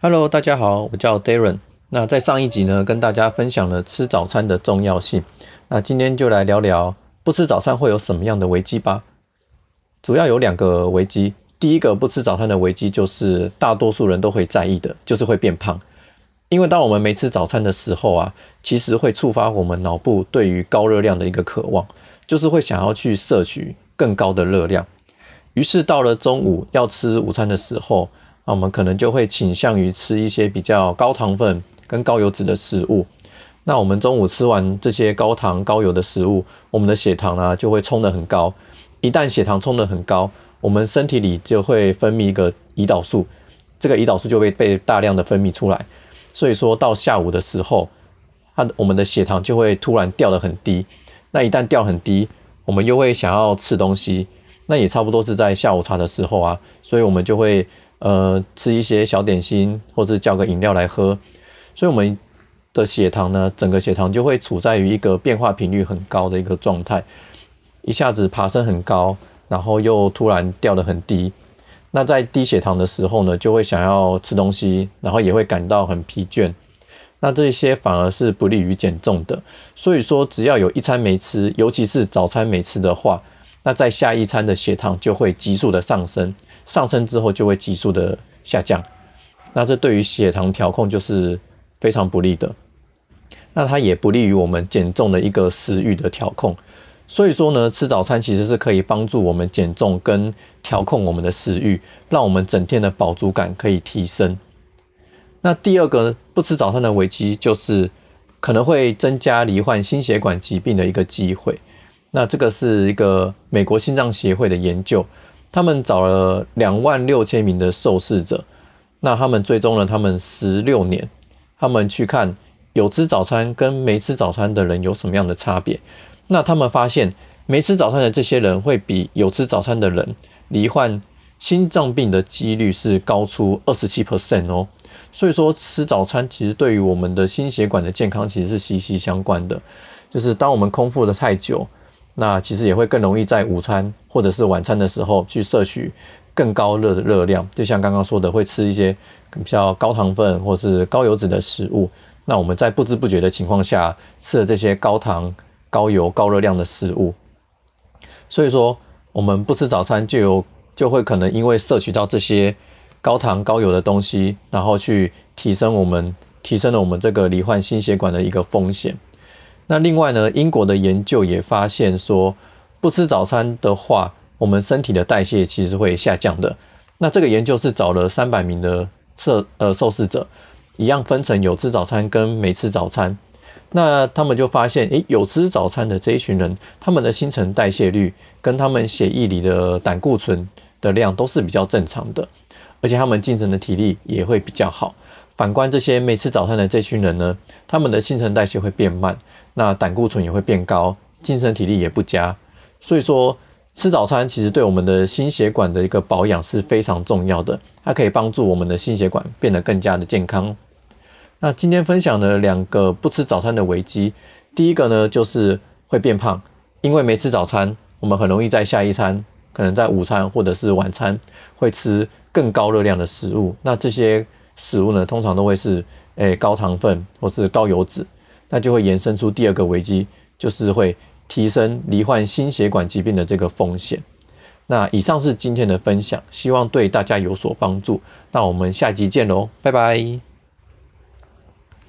Hello，大家好，我叫 Darren。那在上一集呢，跟大家分享了吃早餐的重要性。那今天就来聊聊不吃早餐会有什么样的危机吧。主要有两个危机。第一个不吃早餐的危机，就是大多数人都会在意的，就是会变胖。因为当我们没吃早餐的时候啊，其实会触发我们脑部对于高热量的一个渴望，就是会想要去摄取更高的热量。于是到了中午要吃午餐的时候，那我们可能就会倾向于吃一些比较高糖分跟高油脂的食物。那我们中午吃完这些高糖高油的食物，我们的血糖呢就会冲得很高。一旦血糖冲得很高，我们身体里就会分泌一个胰岛素，这个胰岛素就会被大量的分泌出来。所以说到下午的时候，它我们的血糖就会突然掉得很低。那一旦掉很低，我们又会想要吃东西。那也差不多是在下午茶的时候啊，所以我们就会。呃，吃一些小点心，或是叫个饮料来喝，所以我们的血糖呢，整个血糖就会处在于一个变化频率很高的一个状态，一下子爬升很高，然后又突然掉得很低。那在低血糖的时候呢，就会想要吃东西，然后也会感到很疲倦。那这些反而是不利于减重的。所以说，只要有一餐没吃，尤其是早餐没吃的话。那在下一餐的血糖就会急速的上升，上升之后就会急速的下降，那这对于血糖调控就是非常不利的，那它也不利于我们减重的一个食欲的调控。所以说呢，吃早餐其实是可以帮助我们减重跟调控我们的食欲，让我们整天的饱足感可以提升。那第二个不吃早餐的危机就是可能会增加罹患心血管疾病的一个机会。那这个是一个美国心脏协会的研究，他们找了两万六千名的受试者，那他们追踪了他们十六年，他们去看有吃早餐跟没吃早餐的人有什么样的差别。那他们发现，没吃早餐的这些人会比有吃早餐的人罹患心脏病的几率是高出二十七 percent 哦。所以说，吃早餐其实对于我们的心血管的健康其实是息息相关的。就是当我们空腹的太久。那其实也会更容易在午餐或者是晚餐的时候去摄取更高热的热量，就像刚刚说的，会吃一些比较高糖分或是高油脂的食物。那我们在不知不觉的情况下吃了这些高糖、高油、高热量的食物，所以说我们不吃早餐就有就会可能因为摄取到这些高糖高油的东西，然后去提升我们提升了我们这个罹患心血管的一个风险。那另外呢，英国的研究也发现说，不吃早餐的话，我们身体的代谢其实会下降的。那这个研究是找了三百名的测呃受试者，一样分成有吃早餐跟没吃早餐。那他们就发现，诶，有吃早餐的这一群人，他们的新陈代谢率跟他们血液里的胆固醇的量都是比较正常的，而且他们精神的体力也会比较好。反观这些没吃早餐的这群人呢，他们的新陈代谢会变慢，那胆固醇也会变高，精神体力也不佳。所以说，吃早餐其实对我们的心血管的一个保养是非常重要的，它可以帮助我们的心血管变得更加的健康。那今天分享的两个不吃早餐的危机，第一个呢就是会变胖，因为没吃早餐，我们很容易在下一餐，可能在午餐或者是晚餐会吃更高热量的食物，那这些。食物呢，通常都会是诶高糖分或是高油脂，那就会延伸出第二个危机，就是会提升罹患心血管疾病的这个风险。那以上是今天的分享，希望对大家有所帮助。那我们下集见喽，拜拜。